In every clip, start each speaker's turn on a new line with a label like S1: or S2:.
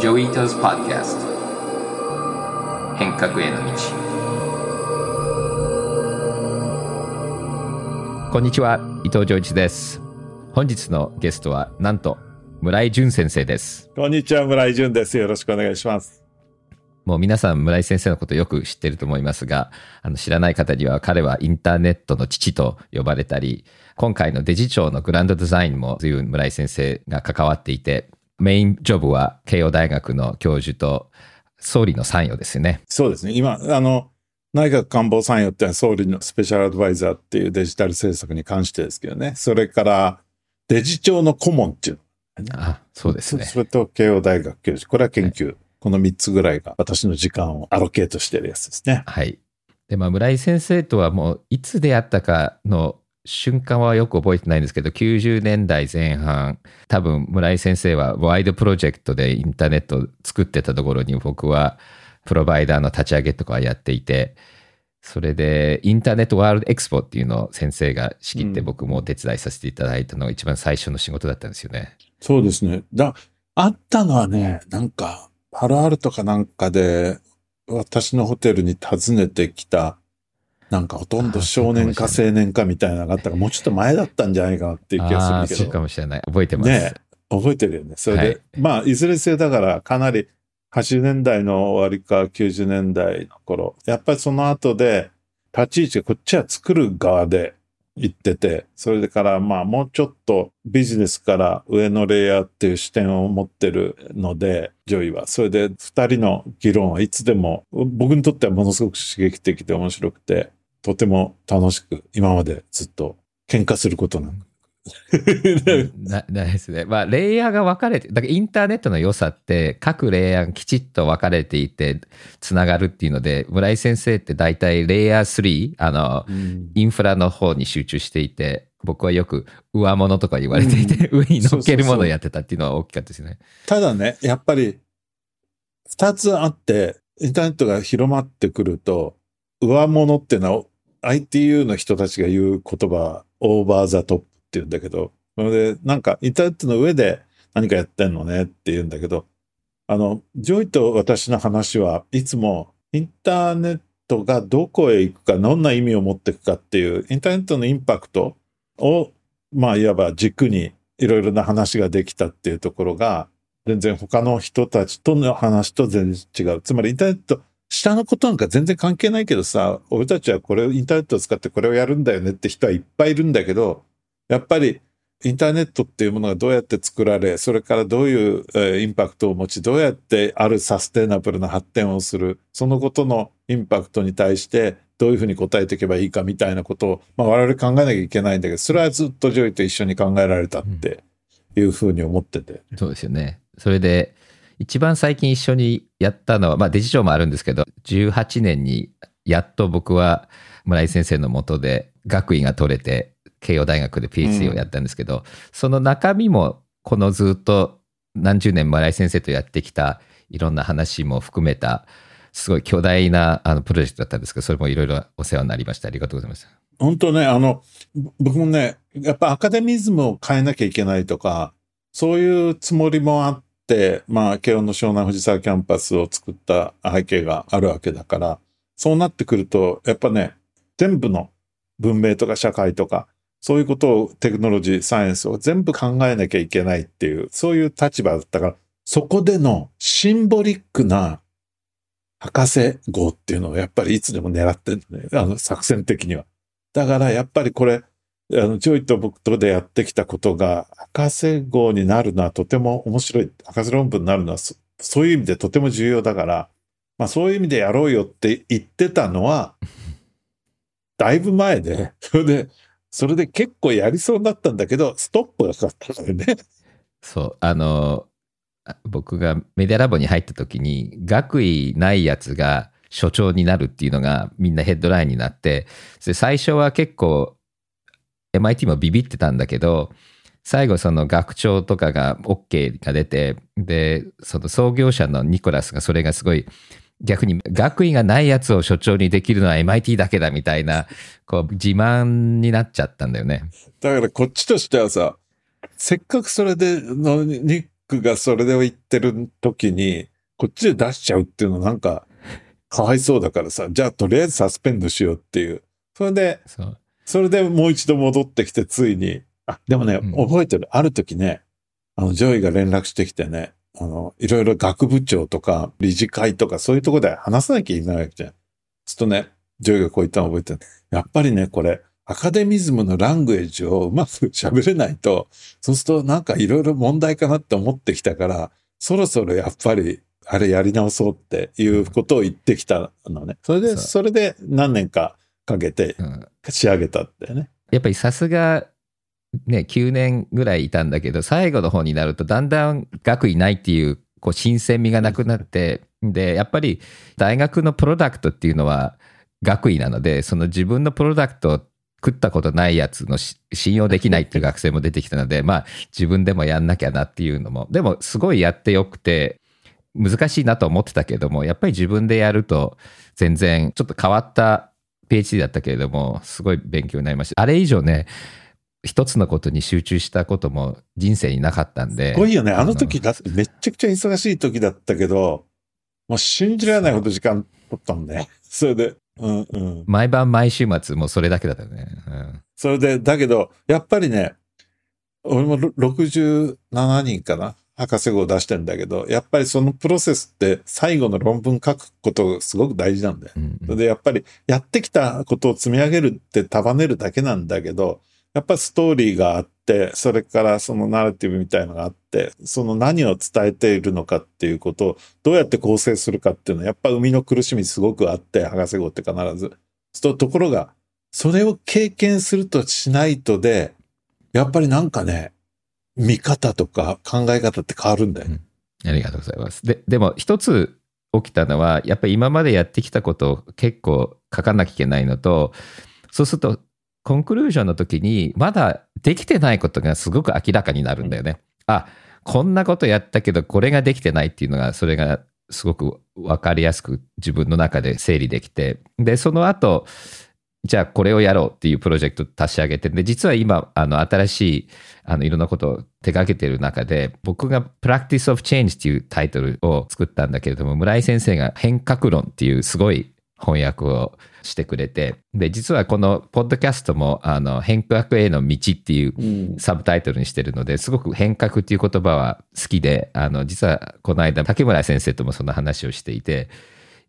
S1: ジョイートズ・パッドキャスト変革への道。こんにちは伊藤浄一です。本日のゲストはなんと村井淳先生です。
S2: こんにちは村井淳です。よろしくお願いします。
S1: もう皆さん村井先生のことよく知ってると思いますがあの知らない方には彼はインターネットの父と呼ばれたり今回のデジ庁のグランドデザインも随分村井先生が関わっていてメインジョブは慶応大学の教授と総理の参与ですよね。
S2: そうですね。今、あの、内閣官房参与ってのは総理のスペシャルアドバイザーっていうデジタル政策に関してですけどね。それからデジ庁の顧問っていう
S1: の、ね、あ、そうですね。
S2: それと慶応大学教授。これは研究。はい、この3つぐらいが私の時間をアロケートしてるやつですね。
S1: はい。で、まあ、村井先生とはもういつ出会ったかの瞬間はよく覚えてないんですけど、90年代前半、多分村井先生はワイドプロジェクトでインターネットを作ってたところに僕はプロバイダーの立ち上げとかやっていて、それでインターネットワールドエクスポっていうのを先生が仕切って僕もお手伝いさせていただいたのが一番最初の仕事だったんですよね。
S2: そうですね。だ、あったのはね、なんか、パロアルとかなんかで私のホテルに訪ねてきたなんかほとんど少年か青年かみたいなのがあったら、もうちょっと前だったんじゃないかなっていう気がするけど。
S1: そうかもしれない。覚えてます。
S2: ね覚えてるよね。それで、はい、まあ、いずれせだからかなり80年代の終わりか90年代の頃、やっぱりその後で、立ち位置がこっちは作る側で行ってて、それからまあもうちょっとビジネスから上のレイヤーっていう視点を持ってるので、ジョイは。それで二人の議論はいつでも僕にとってはものすごく刺激的で面白くて、とても楽しく、今までずっと喧嘩することなく。
S1: なないですね。まあ、レイヤーが分かれて、だからインターネットの良さって、各レイヤーがきちっと分かれていて、つながるっていうので、村井先生って大体レイヤー3、あの、うん、インフラの方に集中していて、僕はよく上物とか言われていて、うん、上に乗っけるものをやってたっていうのは大きかったですね。
S2: ただね、やっぱり、二つあって、インターネットが広まってくると、上物っていうのは ITU の人たちが言う言葉、 over the top って言うんだけど、それで、なんか、インターネットの上で何かやってんのねって言うんだけど、あの、ジョイと私の話はいつも、インターネットがどこへ行くか、どんな意味を持っていくかっていう、インターネットのインパクトを、まあ、いわば軸にいろいろな話ができたっていうところが、全然他の人たちとの話と全然違う。つまりインターネット下のことなんか全然関係ないけどさ、俺たちはこれをインターネットを使ってこれをやるんだよねって人はいっぱいいるんだけど、やっぱりインターネットっていうものがどうやって作られ、それからどういう、インパクトを持ち、どうやってあるサステナブルな発展をする、そのことのインパクトに対してどういうふうに答えていけばいいかみたいなことを、まあ我々考えなきゃいけないんだけど、それはずっとジョイと一緒に考えられたっていうふうに思ってて。
S1: うん、そうですよね。それで、一番最近一緒にやったのは、まあデジ庁もあるんですけど、18年にやっと僕は村井先生のもとで学位が取れて、慶応大学で PhD をやったんですけど、うん、その中身もこのずっと何十年村井先生とやってきたいろんな話も含めた、すごい巨大なあのプロジェクトだったんですけど、それもいろいろお世話になりました。ありがとうございます。
S2: 本当ね、あの、僕もね、やっぱアカデミズムを変えなきゃいけないとか、そういうつもりもあっ、まあ、慶応の湘南藤沢キャンパスを作った背景があるわけだから、そうなってくると、やっぱね、全部の文明とか社会とか、そういうことをテクノロジー、サイエンスを全部考えなきゃいけないっていう、そういう立場だったから、そこでのシンボリックな博士号っていうのをやっぱりいつでも狙ってるね。あの作戦的には。だからやっぱりこれ、あの、ジョイと僕とでやってきたことが、博士号になるのはとても面白い、博士論文になるのはそ、そういう意味でとても重要だから、まあそういう意味でやろうよって言ってたのは、だいぶ前で、それで、それで結構やりそうになったんだけど、ストップがかかったからね。
S1: そう、あの、僕がメディアラボに入った時に、学位ないやつが所長になるっていうのがみんなヘッドラインになって、最初は結構 MIT もビビってたんだけど、最後その学長とかが OK が出て、で、その創業者のニコラスがそれがすごい逆に学位がないやつを所長にできるのは MIT だけだみたいな、こう自慢になっちゃったんだよね。
S2: だからこっちとしてはさ、せっかくそれでのニクがそれで言ってる時に、こっちで出しちゃうっていうのなんか、かわいそうだからさ、じゃあとりあえず suspend しようっていう。それで、
S1: そ
S2: れでもう一度戻ってきて、ついに、あ、でもね、
S1: うん
S2: 覚えてる。ある時ね、あの、ジョイが連絡してきてね、あの、いろいろ学部長とか、理事会とか、そういうところで話さなきゃいけないわけじゃん。ちょっとね、ジョイがこう言ったの覚えてる。やっぱりね、これ、アカデミズムのラングエージをうまく喋れないと、そうするとなんかいろいろ問題かなって思ってきたから、そろそろやっぱり、あれやり直そうっていうことを言ってきたのね。それで、
S1: そ
S2: れで何年かかけて
S1: うん
S2: 仕上げたってね。
S1: やっぱりさすが、ね、9年ぐらいいたんだけど、最後の方になると、だんだん学位ないっていう、こう、新鮮味がなくなって、で、やっぱり大学のプロダクトっていうのは学位なので、その自分のプロダクトを食ったことないやつのし信用できないっていう学生も出てきたので、まあ、自分でもやんなきゃなっていうのも、でも、すごいやってよくて、難しいなと思ってたけども、やっぱり自分でやると、全然ちょっと変わった PhD だったけれども、すごい勉強になりました。あれ以上ね、一つのことに集中したことも人生になかったんで。
S2: すごいよね。あの時だってめっちゃくちゃ忙しい時だったけど、もう信じられないほど時間取ったんで。それで、うんうん。
S1: 毎晩毎週末もうそれだけだったよね。うん
S2: それで、だけど、やっぱりね、俺もろ67人かな博士号を出してんだけど、やっぱりそのプロセスって最後の論文書くことがすごく大事なんだよ。
S1: うん
S2: それでやっぱりやってきたことを積み上げるって束ねるだけなんだけど、やっぱストーリーがあって、それからそのナラティブみたいのがあって、その何を伝えているのかっていうことをどうやって構成するかっていうのはやっぱ生みの苦しみすごくあって、博士号って必ず。そうところが、それを経験するとしないとで、やっぱりなんかね、見方とか考え方って変わるんだよね。
S1: ありがとうございます。で、でも一つ起きたのは、やっぱり今までやってきたことを結構書かなきゃいけないのと、そうすると、コンクルージョンの時に、まだできてないことがすごく明らかになるんだよね。あ、こんなことやったけど、これができてないっていうのが、それがすごく分かりやすく自分の中で整理できて、で、その後、じゃあこれをやろうっていうプロジェクトを立ち上げて、で、実は今、あの、新しい、あの、いろんなことを手掛けている中で、僕が Practice of Change っていうタイトルを作ったんだけれども、村井先生が変革論っていうすごい翻訳をしてくれて、で、実はこのポッドキャストも、あの、変革への道っていう
S2: うん。
S1: サブタイトルにしてるのですごく変革っていう言葉は好きであの実はこの間竹村先生ともその話をしていて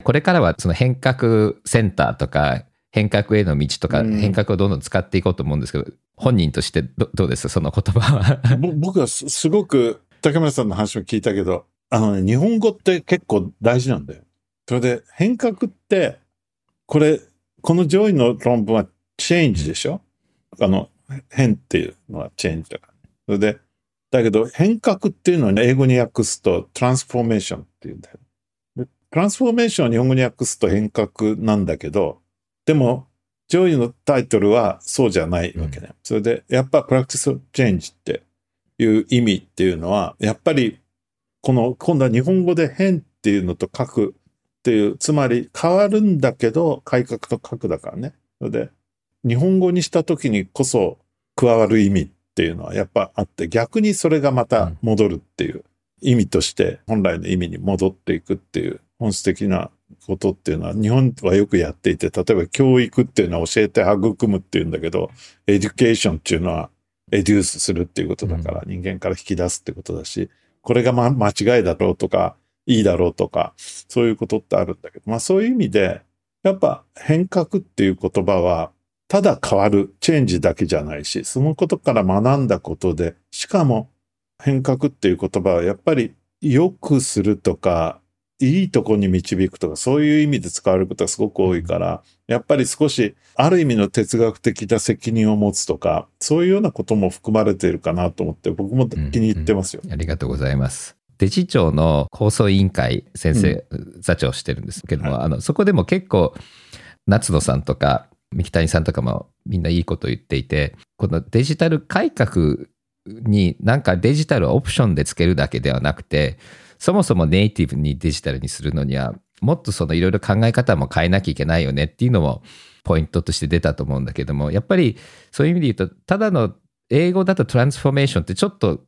S1: これからはその変革センターとか変革への道とか
S2: うん
S1: 変革をどんどん使っていこうと思うんですけど、本人としてどどうです？その言葉は
S2: ぼ僕はすすごく竹村さんの話も聞いたけど、あのね、日本語って結構大事なんだよ。それで変革って、これ、このジョイの論文はチェンジでしょ？あの、変っていうのはチェンジだから。それで、だけど変革っていうのはね、英語に訳すと transformation っていうんだよ。で transformation を日本語に訳すと変革なんだけど、でも、ジョイのタイトルはそうじゃないわけね。それで、やっぱ practice change っていう意味っていうのは、やっぱり、この、今度は日本語で変っていうのと書くっていう、つまり変わるんだけど、改革と書くだからね。それで、日本語にした時にこそ加わる意味っていうのはやっぱあって、逆にそれがまた戻るっていう意味として、本来の意味に戻っていくっていう本質的なことっていうのは日本はよくやっていて、例えば教育っていうのは教えて育むっていうんだけど、education っていうのは educe するっていうことだから、人間から引き出すってことだし、これがま間違いだろうとか、いいだろうとか、そういうことってあるんだけど、まあそういう意味で、やっぱ変革っていう言葉は、ただ変わる、チェンジだけじゃないし、そのことから学んだことで、しかも変革っていう言葉はやっぱり良くするとか、いいとこに導くとか、そういう意味で使われることがすごく多いから、やっぱり少し、ある意味の哲学的な責任を持つとか、そういうようなことも含まれているかなと思って、僕も気に入ってますよ。
S1: ありがとうございます。デジ庁の構想委員会先生、座長をしてるんですけども、
S2: は
S1: あのそこでも結構夏野さんとか三木谷さんとかもみんないいこと言っていてこのデジタル改革になんかデジタルをオプションでつけるだけではなくてそもそもネイティブにデジタルにするのにはもっとそのいろいろ考え方も変えなきゃいけないよねっていうのもポイントとして出たと思うんだけどもやっぱりそういう意味で言うとただの英語だとトランスフォーメーションってちょっと。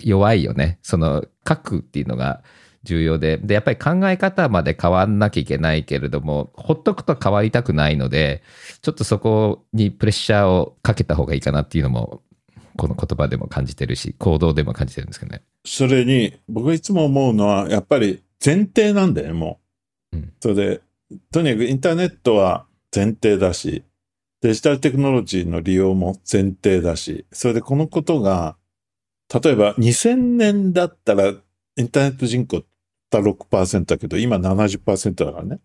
S1: 弱いよね。その書くっていうのが重要で、で、やっぱり考え方まで変わんなきゃいけないけれども、ほっとくと変わりたくないので、ちょっとそこにプレッシャーをかけた方がいいかなっていうのも、この言葉でも感じてるし、行動でも感じてるんですけどね。
S2: それに、僕がいつも思うのは、やっぱり前提なんだよね、もう。
S1: うん
S2: それで、とにかくインターネットは前提だし、デジタルテクノロジーの利用も前提だし、それでこのことが、例えば2000年だったら、インターネット人口った6%だけど、今70%だからね。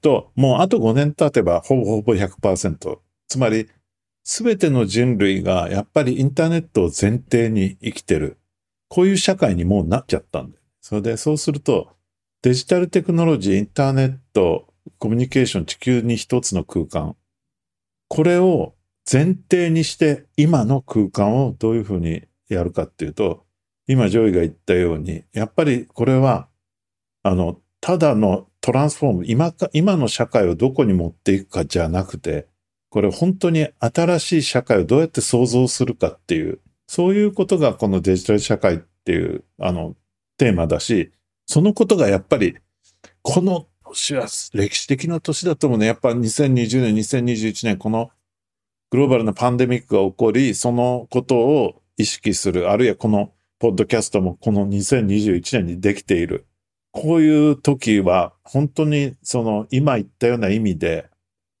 S2: と、もうあと5年経てばほぼほぼ100%。つまり、すべての人類がやっぱりインターネットを前提に生きてる。こういう社会にもうなっちゃったんだよ。それで、そうすると、デジタルテクノロジー、インターネット、コミュニケーション、地球に一つの空間。これを前提にして、今の空間をどういうふうにやるかっていうと、今、ジョイが言ったように、やっぱりこれは、あの、ただの transform、今か、今の社会をどこに持っていくかじゃなくて、これ本当に新しい社会をどうやって創造するかっていう、そういうことがこのデジタル社会っていう、あの、テーマだし、そのことがやっぱり、この年は歴史的な年だと思うね。やっぱ2020年、2021年、このグローバルなパンデミックが起こり、そのことを意識する、あるいはこのポッドキャストもこの2021年にできている。こういう時は、本当にその今言ったような意味で、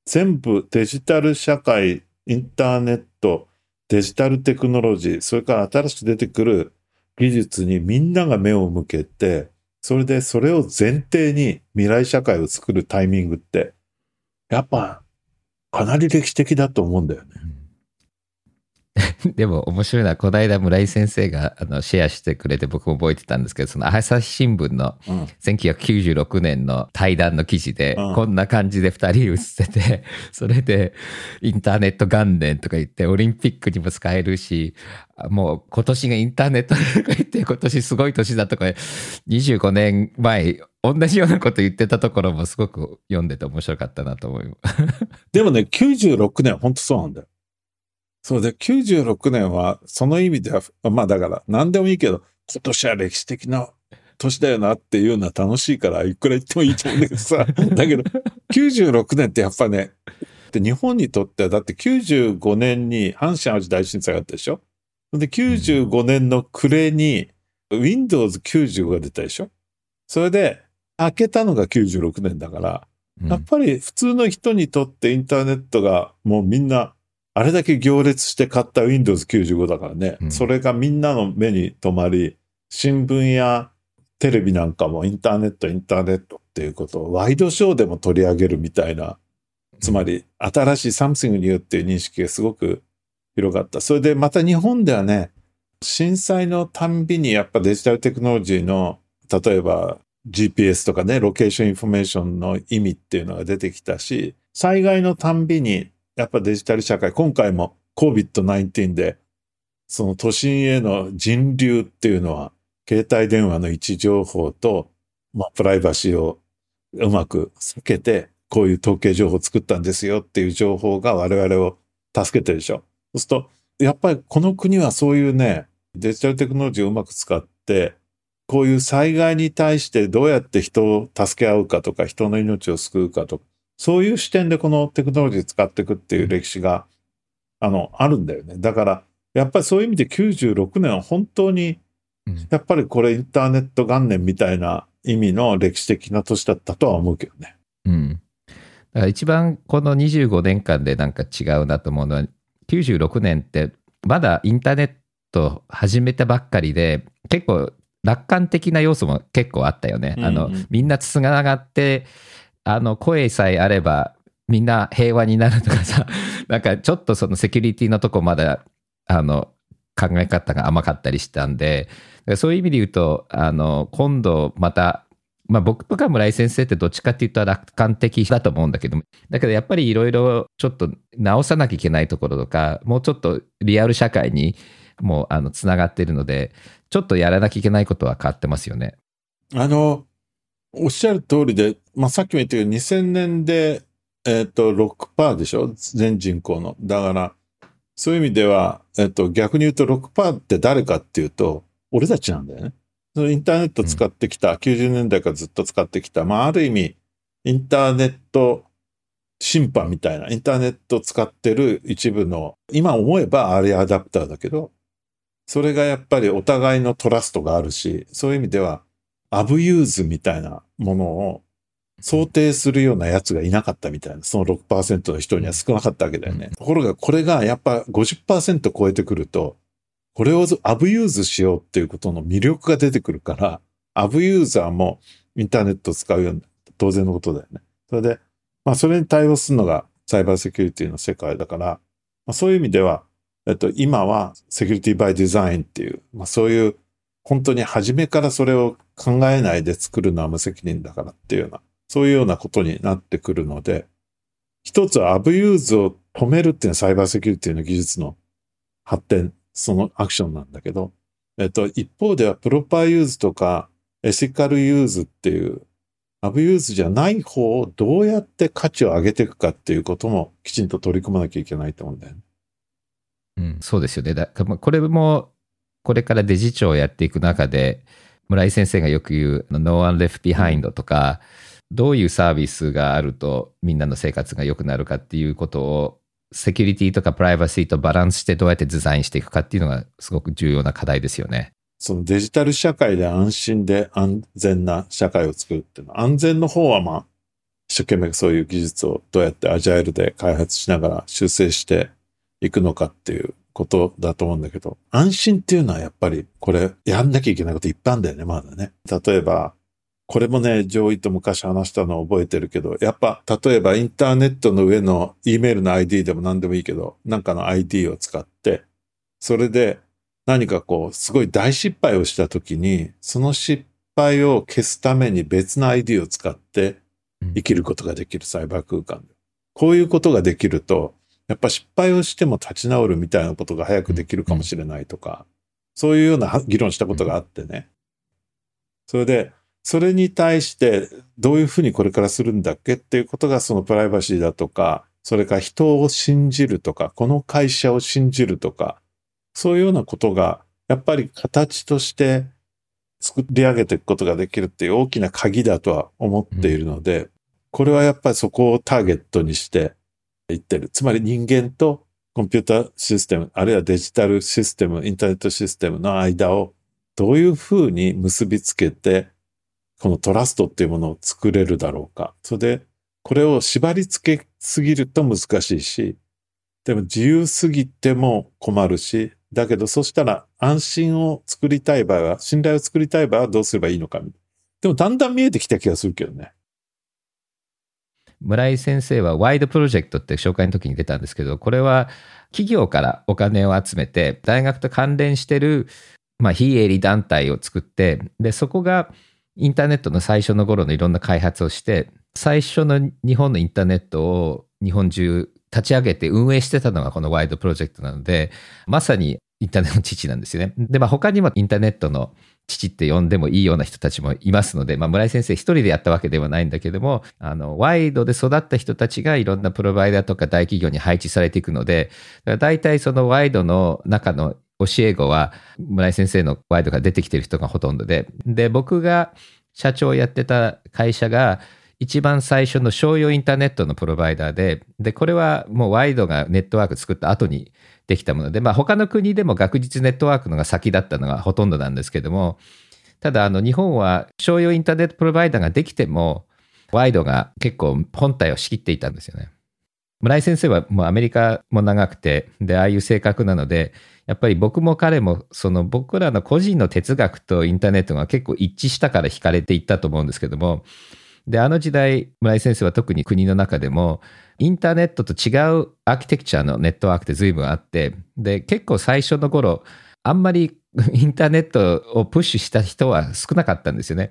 S2: 全部デジタル社会、インターネット、デジタルテクノロジー、それから新しく出てくる技術にみんなが目を向けて、それでそれを前提に未来社会を作るタイミングって、やっぱかなり歴史的だと思うんだよね。
S1: でも面白いのは、この間村井先生があのシェアしてくれて僕も覚えてたんですけど、その朝日新聞の
S2: うん。
S1: 1996年の対談の記事で、
S2: うん
S1: こんな感じで2人写ってて、それでインターネット元年とか言って、オリンピックにも使えるし、あもう今年がインターネットとか言って、今年すごい年だとか、25年前、同じようなこと言ってたところもすごく読んでて面白かったなと思います。
S2: でもね、96年は本当そうなんだよ。そうで、96年は、その意味では、まあだから、何でもいいけど、今年は歴史的な年だよなっていうのは楽しいから、いくら言ってもいいと思うんだけどさ。だけど、96年ってやっぱね、で日本にとっては、だって95年に阪神淡路大震災があったでしょ？で、95年の暮れに Windows 95が出たでしょ？それで、開けたのが96年だから、
S1: うん。
S2: やっぱり普通の人にとってインターネットがもうみんなあれだけ行列して買った Windows 95だからね、
S1: うん
S2: それがみんなの目に留まり、新聞やテレビなんかもインターネット、インターネットっていうことをワイドショーでも取り上げるみたいな、つまり新しい something new っていう認識がすごく広がった。それでまた日本ではね、震災のたんびにやっぱデジタルテクノロジーの、例えば GPS とかね、 location information の意味っていうのが出てきたし、災害のたんびにやっぱデジタル社会、今回も COVID-19 で、その都心への人流っていうのは、携帯電話の位置情報と、まあ、プライバシーをうまく避けて、こういう統計情報を作ったんですよっていう情報が我々を助けてるでしょ。そうすると、やっぱりこの国はそういうね、デジタルテクノロジーをうまく使って、こういう災害に対してどうやって人を助け合うかとか、人の命を救うかとか、そういう視点でこのテクノロジー使っていくっていう歴史が、あの、あるんだよね。だから、やっぱりそういう意味で96年は本当に、
S1: うん
S2: やっぱりこれインターネット元年みたいな意味の歴史的な年だったとは思うけどね。
S1: うん。だから一番この25年間でなんか違うなと思うのは、96年ってまだインターネット始めたばっかりで、結構楽観的な要素も結構あったよね。あのみんなつながって、あの、声さえあれば、みんな平和になるとかさ、なんかちょっとそのセキュリティのとこまだ、あの、考え方が甘かったりしたんで、そういう意味で言うと、あの、今度また、まあ僕とか村井先生ってどっちかっていうと楽観的だと思うんだけど、だけどやっぱりいろいろちょっと直さなきゃいけないところとか、もうちょっとリアル社会にもうあのつながってるので、ちょっとやらなきゃいけないことは変わってますよね。
S2: あの、おっしゃる通りで、まあ、さっきも言ったように2000年で、えっ、と、6%でしょ？全人口の。だから、そういう意味では、えっ、と、逆に言うと6%って誰かっていうと、俺たちなんだよね。そのインターネット使ってきた、90年代からずっと使ってきた、まあある意味、インターネット審判みたいな、インターネット使ってる一部の、今思えばアーリーアダプターだけど、それがやっぱりお互いの trust があるし、そういう意味では、 abuse みたいなものを想定するようなやつがいなかったみたいな、その6%の人には少なかったわけだよね。ところがこれがやっぱ50%超えてくると、これを abuse しようっていうことの魅力が出てくるから、 abuser もインターネットを使うように当然のことだよね。それで、まあそれに対応するのがサイバーセキュリティの世界だから、まあ、そういう意味では、えっと、今は Security by Design っていう、まあそういう本当に初めからそれを考えないで作るのは無責任だからっていうようなそういうようなことになってくるので、一つは abuse を止めるっていうのはサイバーセキュリティの技術の発展、そのアクションなんだけど、えっと、一方では proper use とか ethical use っていう abuse じゃない方をどうやって価値を上げていくかっていうこともきちんと取り組まなきゃいけないと思うんだよね。
S1: うん、そうですよね。だこれもこれからデジ庁をやっていく中で村井先生がよく言う No one left behind とか、うんどういうサービスがあるとみんなの生活が良くなるかっていうことをセキュリティとかプライバシーとバランスしてどうやってデザインしていくかっていうのがすごく重要な課題ですよね。
S2: そのデジタル社会で安心で安全な社会を作るっていうのは、安全の方はまあ、一生懸命そういう技術をどうやってアジャイルで開発しながら修正していくのかっていうことだと思うんだけど、安心っていうのはやっぱりこれやんなきゃいけないこといっぱいあるんだよね、まだね。例えば、これもね、上位と昔話したのを覚えてるけど、やっぱ、例えばインターネットの上の E メールの ID でも何でもいいけど、なんかの ID を使って、それで何かこう、すごい大失敗をした時に、その失敗を消すために別の ID を使って生きることができるサイバー空間で。こういうことができると、やっぱ失敗をしても立ち直るみたいなことが早くできるかもしれないとか、そういうような議論したことがあってね。それで、それに対してどういうふうにこれからするんだっけっていうことがそのプライバシーだとか、それから人を信じるとか、この会社を信じるとか、そういうようなことがやっぱり形として作り上げていくことができるっていう大きな鍵だとは思っているので、これはやっぱりそこをターゲットにしていってる。つまり人間とコンピューターシステム、あるいはデジタルシステム、インターネットシステムの間をどういうふうに結びつけてこのトラストっていうものを作れるだろうか。それで、これを縛り付けすぎると難しいし、でも自由すぎても困るし、だけどそしたら安心を作りたい場合は、信頼を作りたい場合はどうすればいいのか。でもだんだん見えてきた気がするけどね。
S1: 村井先生はワイドプロジェクトって紹介の時に出たんですけど、これは企業からお金を集めて、大学と関連してる、まあ、非営利団体を作って、で、そこがインターネットの最初の頃のいろんな開発をして、最初の日本のインターネットを日本中立ち上げて運営してたのがこのワイドプロジェクトなので、まさにインターネットの父なんですよね。で、まあ他にもインターネットの父って呼んでもいいような人たちもいますので、まあ、村井先生一人でやったわけではないんだけども、あの、ワイドで育った人たちがいろんなプロバイダーとか大企業に配置されていくので、だ大体そのワイドの中の教え子は村井先生のワイドが出てきてる人がほとんどで、で、僕が社長をやってた会社が一番最初の商用インターネットのプロバイダーで、で、これはもうワイドがネットワーク作った後にできたもので、まあ他の国でも学術ネットワークのが先だったのがほとんどなんですけども、ただあの日本は商用インターネットプロバイダーができても、ワイドが結構本体を仕切っていたんですよね。村井先生はもうアメリカも長くて、で、ああいう性格なので、やっぱり僕も彼も、その僕らの個人の哲学とインターネットが結構一致したから惹かれていったと思うんですけども、で、あの時代、村井先生は特に国の中でも、インターネットと違うアーキテクチャのネットワークって随分あって、で、結構最初の頃、あんまり インターネットをプッシュした人は少なかったんですよね。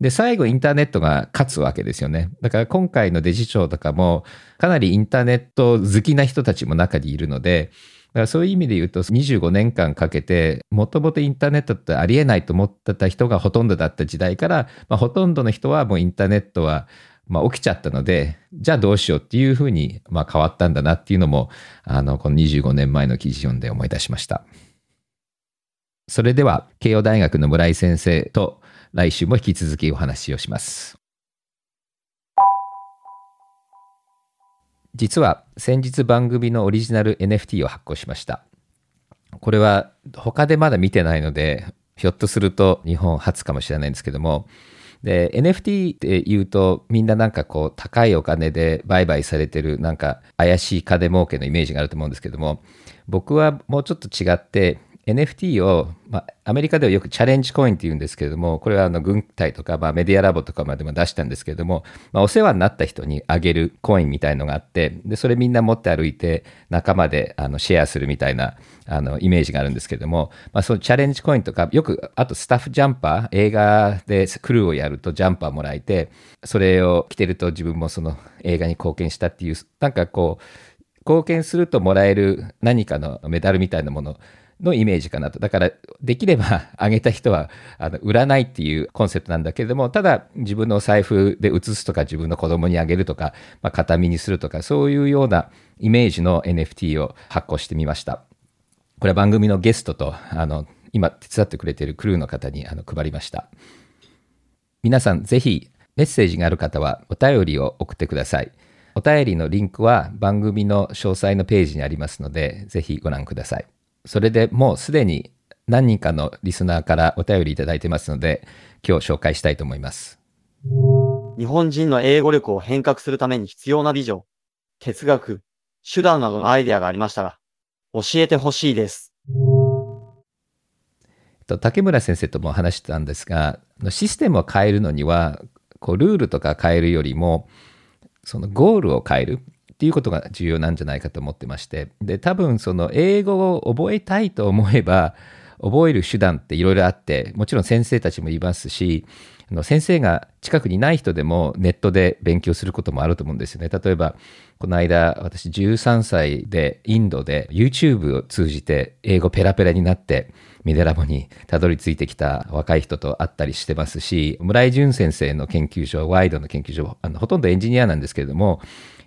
S1: で、最後インターネットが勝つわけですよね。だから今回のデジ庁とかもかなりインターネット好きな人たちも中にいるので、からそういう意味で言うと25年間かけてもともとインターネットってありえないと思ってた人がほとんどだった時代から、まあ、ほとんどの人はもうインターネットはまあ起きちゃったので、じゃあどうしようっていうふうにまあ変わったんだなっていうのも、あの、この25年前の記事読んで思い出しました。それでは慶応大学の村井先生と来週も引き続きお話をします実は先日番組のオリジナル NFT を発行しました。これは他でまだ見てないのでひょっとすると日本初かもしれないんですけども。で NFT って言うとみんななんかこう高いお金で売買されてるなんか怪しい金儲けのイメージがあると思うんですけども。僕はもうちょっと違って NFT を、まあ、アメリカではよくチャレンジコインって言うんですけれども、これはあの軍隊とか、まあ、メディアラボとかまでも出したんですけれども、まあ、お世話になった人にあげるコインみたいのがあって、で、それみんな持って歩いて仲間であのシェアするみたいなあのイメージがあるんですけれども、まあ、そのチャレンジコインとか、よく、あとスタッフジャンパー、映画でクルーをやるとジャンパーもらえて、それを着てると自分もその映画に貢献したっていう、なんかこう、貢献するともらえる何かのメダルみたいなもののイメージかなと。だから、できれば あげた人はあの売らないっていうコンセプトなんだけれども、ただ自分の財布で写すとか、自分の子供にあげるとか、まあ、形見にするとか、そういうようなイメージの NFT を発行してみました。これは番組のゲストと、あの、今手伝ってくれているクルーの方にあの配りました。皆さん、ぜひメッセージがある方はお便りを送ってください。お便りのリンクは番組の詳細のページにありますので、ぜひご覧ください。それでもうすでに何人かのリスナーからお便りいただいてますので、今日紹介したいと思います。
S3: 日本人の英語力を変革するために必要なビジョン、哲学、手段などのアイデアがありましたら、教えてほしいです。
S1: 竹村先生とも話してたんですが、システムを変えるのには、こうルールとか変えるよりも、そのゴールを変える。っていうことが重要なんじゃないかと思ってましてで多分その英語を覚えたいと思えば覚える手段っていろいろあってもちろん先生たちもいますし先生が近くにない人でもネットで勉強することもあると思うんですよね。例えばこの間私13歳でインドで YouTube を通じて英語ペラペラになってミデラボにたどり着いてきた若い人と会ったりしてますし村井淳先生の研究所ワイドの研究所あのほとんどエンジニアなんですけれども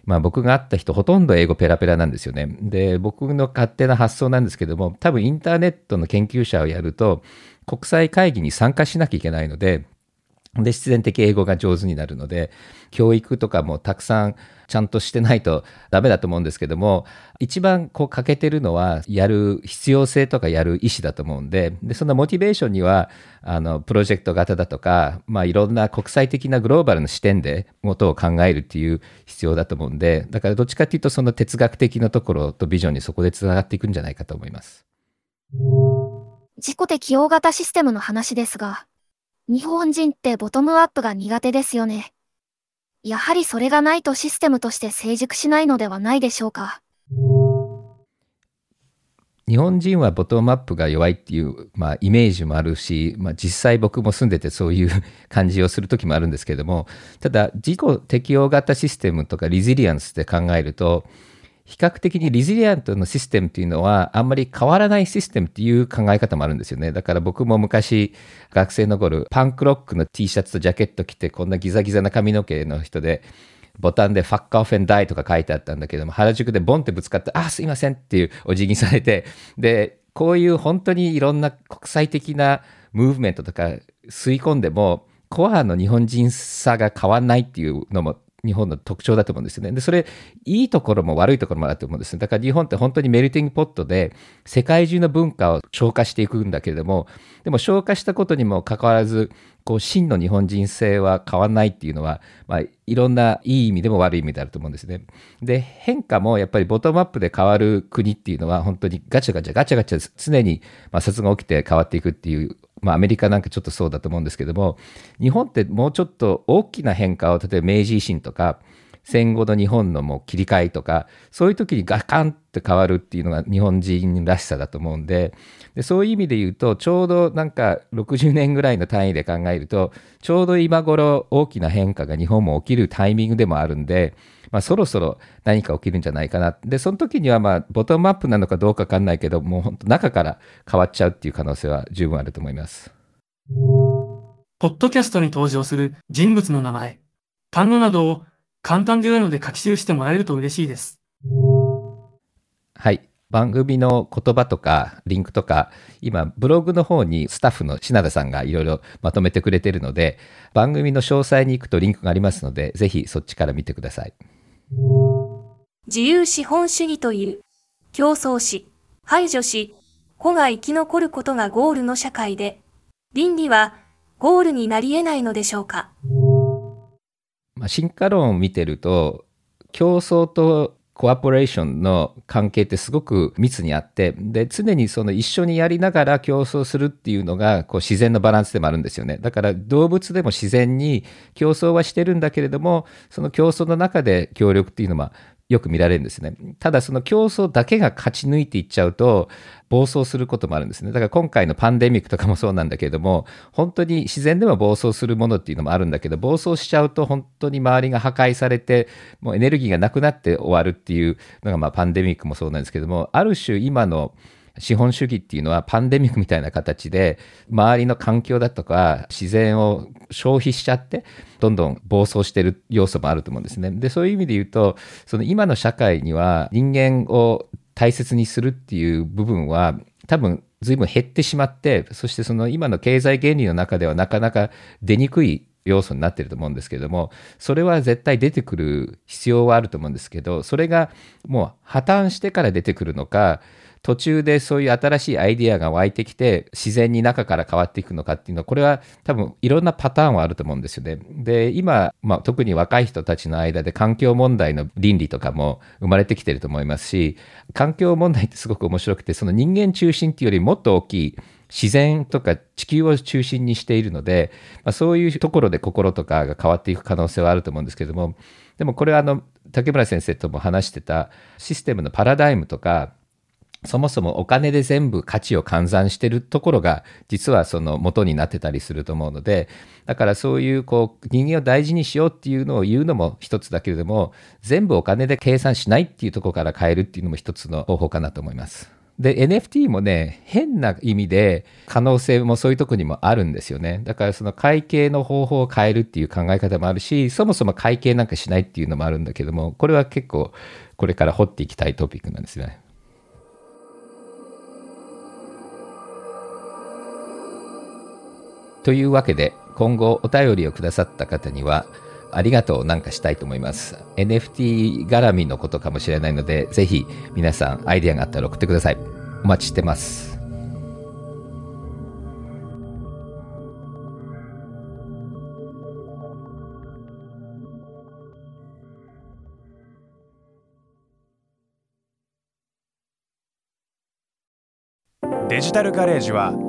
S1: まあ僕が会った人ほとんど英語ペラペラなんですよね。で、僕の勝手な発想なんですけども、多分インターネットの研究者をやると、国際会議に参加しなきゃいけないので、で、必然的英語が上手になるので、教育とかもたくさんちゃんとしてないとダメだと思うんですけども、一番こう欠けてるのは、やる必要性とかやる意思だと思うんで、で、そのモチベーションには、あの、プロジェクト型だとか、まあいろんな国際的なグローバルの視点で元を考えるっていう必要だと思うんで、だからどっちかっていうとその哲学的なところとビジョンにそこでつながっていくんじゃないかと思います。
S4: 自己適応型システムの話ですが、日本人ってボトムアップが苦手ですよね。やはりそれがないとシステムとして成熟しないのではないでしょうか。
S1: 日本人はボトムアップが弱いっていう、まあ、イメージもあるし、まあ、実際僕も住んでてそういう感じをする時もあるんですけれどもただ自己適応型システムとかリジリアンスって考えると比較的にリジリアントのシステムっていうのはあんまり変わらないシステムっていう考え方もあるんですよね。だから僕も昔学生の頃パンクロックの T シャツとジャケット着てこんなギザギザな髪の毛の人でボタンでファッカーフェンダイとか書いてあったんだけども原宿でボンってぶつかってあすいませんっていうお辞儀されてでこういう本当にいろんな国際的なムーブメントとか吸い込んでもコアの日本人さが変わんないっていうのも日本の特徴だと思うんですよね。で、それ、いいところも悪いところもあると思うんですね。だから日本って本当にメルティングポットで、世界中の文化を消化していくんだけれども、でも消化したことにもかかわらず、こう、真の日本人性は変わらないっていうのは、まあ、いろんないい意味でも悪い意味であると思うんですね。で、変化もやっぱりボトムアップで変わる国っていうのは、本当にガチャガチャガチャガチャ常に摩擦が起きて変わっていくっていうまあ、アメリカなんかちょっとそうだと思うんですけども、日本ってもうちょっと大きな変化を、例えば明治維新とか、戦後の日本のもう切り替えとか、そういう時にガカンって変わるっていうのが日本人らしさだと思うんで、でそういう意味で言うと、ちょうどなんか60年ぐらいの単位で考えると、ちょうど今頃大きな変化が日本も起きるタイミングでもあるんで、まあ、そろそろ何か起きるんじゃないかな。で、その時にはまあ、ボトムアップなのかどうかわかんないけど、もう本当中から変わっちゃうっていう可能性は十分あると思います。
S5: ポッドキャストに登場する人物の名前、単語などを簡単で良いので書き記してもらえると嬉しいです。
S1: はい。番組の言葉とかリンクとか、今、ブログの方にスタッフの品田さんがいろいろまとめてくれてるので、番組の詳細に行くとリンクがありますので、ぜひそっちから見てください。
S6: 自由資本主義という、競争し、排除し、子が生き残ることがゴールの社会で、倫理はゴールになり得ないのでしょうか？
S1: まあ、進化論を見てると、競争とコアポレーションの関係ってすごく密にあってで常にその一緒にやりながら競争するっていうのがこう自然のバランスでもあるんですよね。だから動物でも自然に競争はしてるんだけれどもその競争の中で協力っていうのはよく見られるんですね。ただその競争だけが勝ち抜いていっちゃうと暴走することもあるんですね。だから今回のパンデミックとかもそうなんだけれども本当に自然でも暴走するものっていうのもあるんだけど暴走しちゃうと本当に周りが破壊されてもうエネルギーがなくなって終わるっていうのがまあパンデミックもそうなんですけどもある種今の資本主義っていうのはパンデミックみたいな形で周りの環境だとか自然を消費しちゃってどんどん暴走してる要素もあると思うんですね。でそういう意味で言うとその今の社会には人間を大切にするっていう部分は多分随分減ってしまってそしてその今の経済原理の中ではなかなか出にくい要素になってると思うんですけれどもそれは絶対出てくる必要はあると思うんですけどそれがもう破綻してから出てくるのか途中でそういう新しいアイディアが湧いてきて自然に中から変わっていくのかっていうのはこれは多分いろんなパターンはあると思うんですよね。で今、まあ、特に若い人たちの間で環境問題の倫理とかも生まれてきてると思いますし環境問題ってすごく面白くてその人間中心っていうよりもっと大きい自然とか地球を中心にしているので、まあ、そういうところで心とかが変わっていく可能性はあると思うんですけれどもでもこれはあの竹村先生とも話してたシステムのパラダイムとかそもそもお金で全部価値を換算してるところが実はその元になってたりすると思うのでだからそういうこう人間を大事にしようっていうのを言うのも一つだけれども全部お金で計算しないっていうところから変えるっていうのも一つの方法かなと思います。で NFT もね変な意味で可能性もそういうとこにもあるんですよねだからその会計の方法を変えるっていう考え方もあるしそもそも会計なんかしないっていうのもあるんだけどもこれは結構これから掘っていきたいトピックなんですね。というわけで今後お便りをくださった方にはありがとうなんかしたいと思います。NFT 絡みのことかもしれないので、ぜひ皆さんアイデアがあったら送ってください。お待ちしてます。
S7: デジタルガレージは